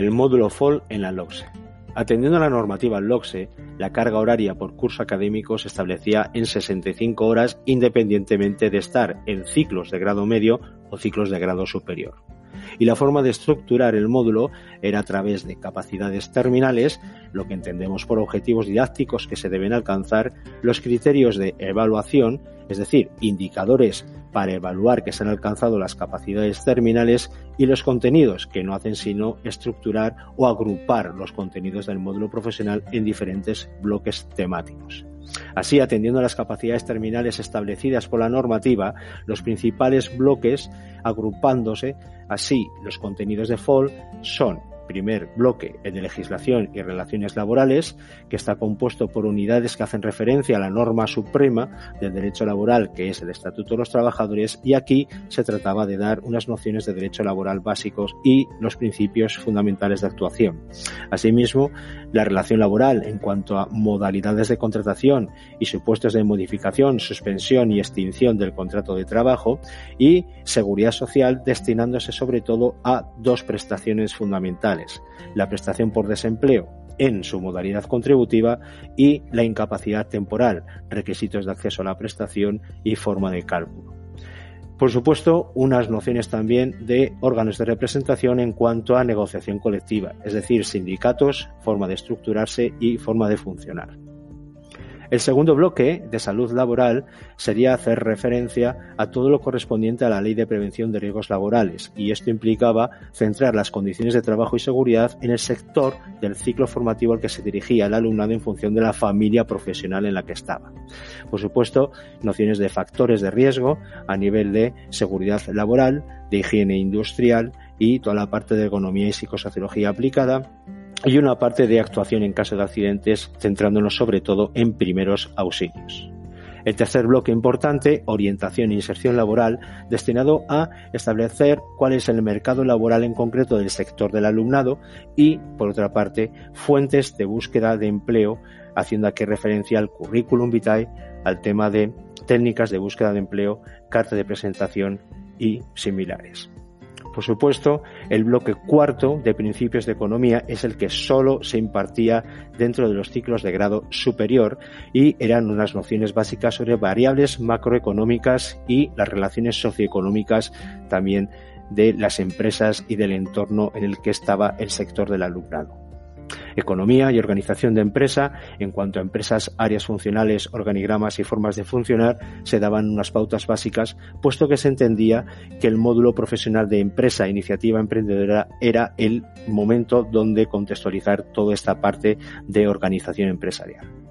el módulo FOL en la LOCSE. Atendiendo a la normativa LOCSE, la carga horaria por curso académico se establecía en 65 horas independientemente de estar en ciclos de grado medio o ciclos de grado superior. Y la forma de estructurar el módulo era a través de capacidades terminales, lo que entendemos por objetivos didácticos que se deben alcanzar, los criterios de evaluación, es decir, indicadores para evaluar que se han alcanzado las capacidades terminales y los contenidos que no hacen sino estructurar o agrupar los contenidos del módulo profesional en diferentes bloques temáticos. Así, atendiendo a las capacidades terminales establecidas por la normativa, los principales bloques agrupándose así los contenidos de FOL son primer bloque, de legislación y relaciones laborales, que está compuesto por unidades que hacen referencia a la norma suprema del derecho laboral, que es el Estatuto de los Trabajadores, y aquí se trataba de dar unas nociones de derecho laboral básicos y los principios fundamentales de actuación. Asimismo, la relación laboral en cuanto a modalidades de contratación y supuestos de modificación, suspensión y extinción del contrato de trabajo y seguridad social destinándose sobre todo a dos prestaciones fundamentales la prestación por desempleo en su modalidad contributiva y la incapacidad temporal, requisitos de acceso a la prestación y forma de cálculo. Por supuesto, unas nociones también de órganos de representación en cuanto a negociación colectiva, es decir, sindicatos, forma de estructurarse y forma de funcionar. El segundo bloque de salud laboral sería hacer referencia a todo lo correspondiente a la Ley de Prevención de Riesgos Laborales y esto implicaba centrar las condiciones de trabajo y seguridad en el sector del ciclo formativo al que se dirigía el alumnado en función de la familia profesional en la que estaba. Por supuesto, nociones de factores de riesgo a nivel de seguridad laboral, de higiene industrial y toda la parte de economía y psicosociología aplicada y una parte de actuación en caso de accidentes, centrándonos sobre todo en primeros auxilios. El tercer bloque importante, orientación e inserción laboral, destinado a establecer cuál es el mercado laboral en concreto del sector del alumnado y, por otra parte, fuentes de búsqueda de empleo, haciendo aquí referencia al currículum vitae, al tema de técnicas de búsqueda de empleo, carta de presentación y similares. Por supuesto, el bloque cuarto de principios de economía es el que solo se impartía dentro de los ciclos de grado superior y eran unas nociones básicas sobre variables macroeconómicas y las relaciones socioeconómicas también de las empresas y del entorno en el que estaba el sector del alumnado economía y organización de empresa. En cuanto a empresas, áreas funcionales, organigramas y formas de funcionar, se daban unas pautas básicas, puesto que se entendía que el módulo profesional de empresa iniciativa emprendedora era el momento donde contextualizar toda esta parte de organización empresarial.